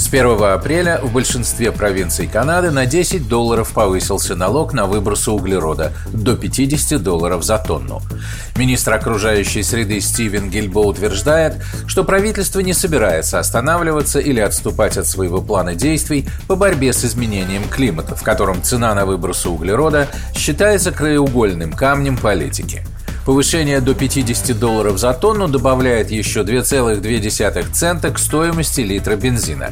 С 1 апреля в большинстве провинций Канады на 10 долларов повысился налог на выбросы углерода до 50 долларов за тонну. Министр окружающей среды Стивен Гильбо утверждает, что правительство не собирается останавливаться или отступать от своего плана действий по борьбе с изменением климата, в котором цена на выбросы углерода считается краеугольным камнем политики. Повышение до 50 долларов за тонну добавляет еще 2,2 цента к стоимости литра бензина.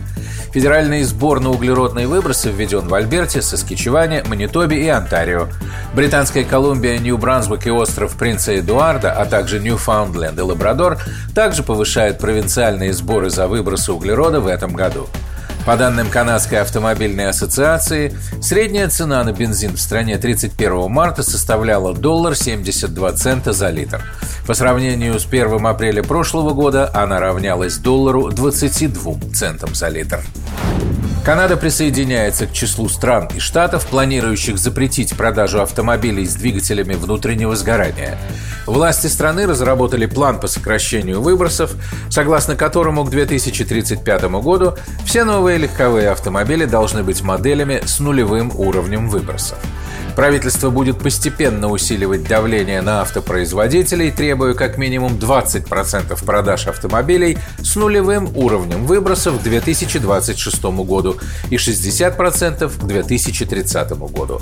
Федеральный сбор на углеродные выбросы введен в Альберте, Соскичеване, Манитобе и Онтарио. Британская Колумбия, Нью-Брансвик и остров Принца Эдуарда, а также Ньюфаундленд и Лабрадор также повышают провинциальные сборы за выбросы углерода в этом году. По данным Канадской автомобильной ассоциации, средняя цена на бензин в стране 31 марта составляла доллар 72 цента за литр. По сравнению с 1 апреля прошлого года она равнялась доллару 22 центам за литр. Канада присоединяется к числу стран и штатов, планирующих запретить продажу автомобилей с двигателями внутреннего сгорания. Власти страны разработали план по сокращению выбросов, согласно которому к 2035 году все новые легковые автомобили должны быть моделями с нулевым уровнем выбросов. Правительство будет постепенно усиливать давление на автопроизводителей, требуя как минимум 20% продаж автомобилей с нулевым уровнем выбросов к 2026 году и 60% к 2030 году.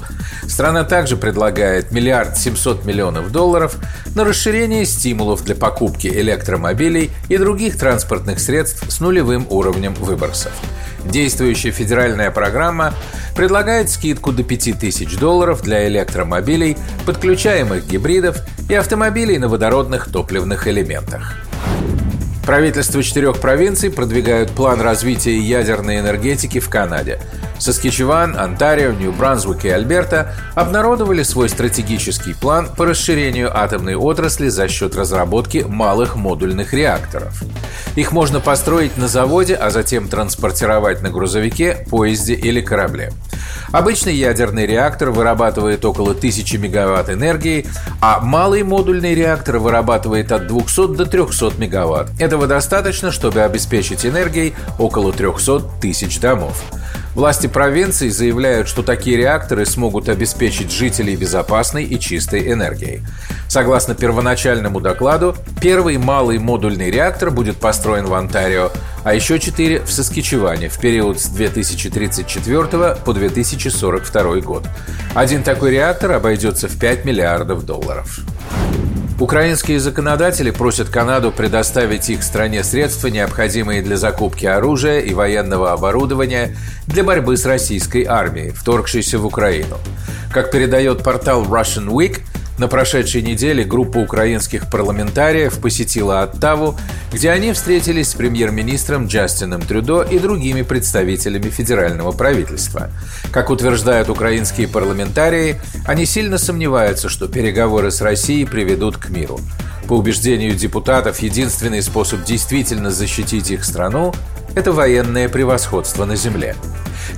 Страна также предлагает миллиард 700 миллионов долларов на расширение стимулов для покупки электромобилей и других транспортных средств с нулевым уровнем выбросов. Действующая федеральная программа предлагает скидку до 5000 долларов для электромобилей, подключаемых гибридов и автомобилей на водородных топливных элементах. Правительства четырех провинций продвигают план развития ядерной энергетики в Канаде. Соскичеван, Онтарио, Нью-Брансвик и Альберта обнародовали свой стратегический план по расширению атомной отрасли за счет разработки малых модульных реакторов. Их можно построить на заводе, а затем транспортировать на грузовике, поезде или корабле. Обычный ядерный реактор вырабатывает около 1000 мегаватт энергии, а малый модульный реактор вырабатывает от 200 до 300 мегаватт. Этого достаточно, чтобы обеспечить энергией около 300 тысяч домов. Власти провинции заявляют, что такие реакторы смогут обеспечить жителей безопасной и чистой энергией. Согласно первоначальному докладу, первый малый модульный реактор будет построен в Онтарио, а еще четыре в Соскичеване в период с 2034 по 2042 год. Один такой реактор обойдется в 5 миллиардов долларов. Украинские законодатели просят Канаду предоставить их стране средства, необходимые для закупки оружия и военного оборудования для борьбы с российской армией, вторгшейся в Украину. Как передает портал Russian Week, на прошедшей неделе группа украинских парламентариев посетила Оттаву, где они встретились с премьер-министром Джастином Трюдо и другими представителями федерального правительства. Как утверждают украинские парламентарии, они сильно сомневаются, что переговоры с Россией приведут к миру. По убеждению депутатов, единственный способ действительно защитить их страну – это военное превосходство на земле.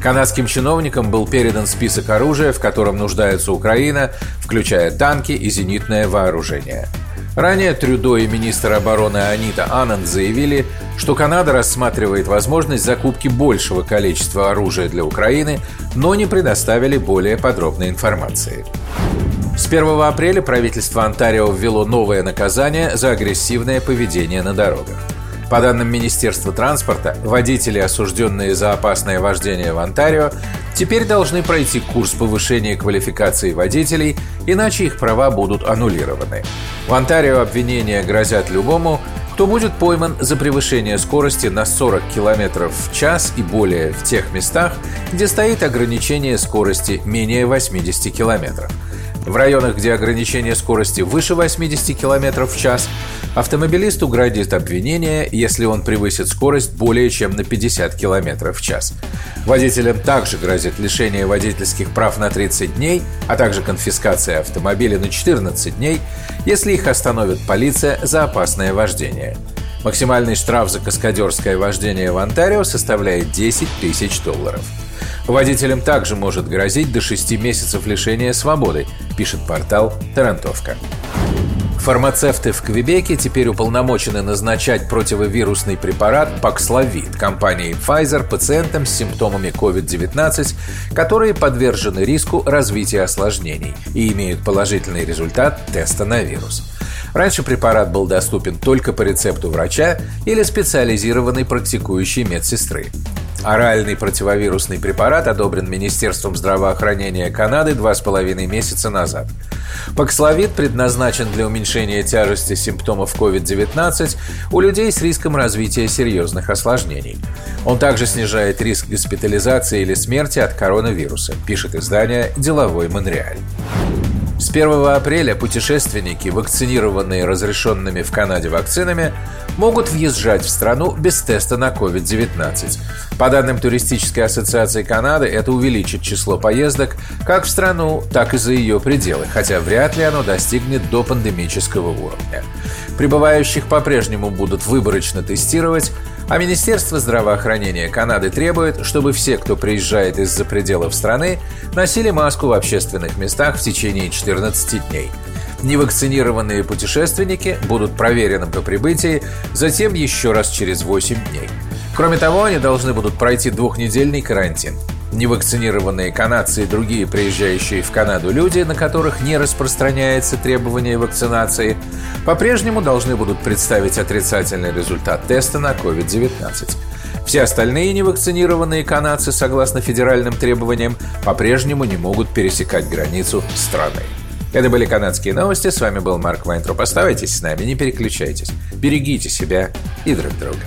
Канадским чиновникам был передан список оружия, в котором нуждается Украина, включая танки и зенитное вооружение. Ранее Трюдо и министр обороны Анита Ананд заявили, что Канада рассматривает возможность закупки большего количества оружия для Украины, но не предоставили более подробной информации. С 1 апреля правительство Онтарио ввело новое наказание за агрессивное поведение на дорогах. По данным Министерства транспорта, водители, осужденные за опасное вождение в Онтарио, теперь должны пройти курс повышения квалификации водителей, иначе их права будут аннулированы. В Онтарио обвинения грозят любому, кто будет пойман за превышение скорости на 40 км в час и более в тех местах, где стоит ограничение скорости менее 80 км. В районах, где ограничение скорости выше 80 км в час, автомобилисту грозит обвинение, если он превысит скорость более чем на 50 км в час. Водителям также грозит лишение водительских прав на 30 дней, а также конфискация автомобиля на 14 дней, если их остановит полиция за опасное вождение. Максимальный штраф за каскадерское вождение в Онтарио составляет 10 тысяч долларов. Водителям также может грозить до 6 месяцев лишения свободы, пишет портал «Тарантовка». Фармацевты в Квебеке теперь уполномочены назначать противовирусный препарат Паксловид компании Pfizer пациентам с симптомами COVID-19, которые подвержены риску развития осложнений и имеют положительный результат теста на вирус. Раньше препарат был доступен только по рецепту врача или специализированной практикующей медсестры. Оральный противовирусный препарат одобрен Министерством здравоохранения Канады два с половиной месяца назад. Паксловид предназначен для уменьшения тяжести симптомов COVID-19 у людей с риском развития серьезных осложнений. Он также снижает риск госпитализации или смерти от коронавируса, пишет издание «Деловой Монреаль». С 1 апреля путешественники, вакцинированные разрешенными в Канаде вакцинами, могут въезжать в страну без теста на COVID-19. По данным Туристической ассоциации Канады, это увеличит число поездок как в страну, так и за ее пределы, хотя вряд ли оно достигнет до пандемического уровня. Прибывающих по-прежнему будут выборочно тестировать, а Министерство здравоохранения Канады требует, чтобы все, кто приезжает из-за пределов страны, носили маску в общественных местах в течение 14 дней. Невакцинированные путешественники будут проверены по прибытии, затем еще раз через 8 дней. Кроме того, они должны будут пройти двухнедельный карантин. Невакцинированные канадцы и другие приезжающие в Канаду люди, на которых не распространяется требование вакцинации, по-прежнему должны будут представить отрицательный результат теста на COVID-19. Все остальные невакцинированные канадцы, согласно федеральным требованиям, по-прежнему не могут пересекать границу страны. Это были канадские новости. С вами был Марк Вайнтроп. Оставайтесь с нами, не переключайтесь. Берегите себя и друг друга.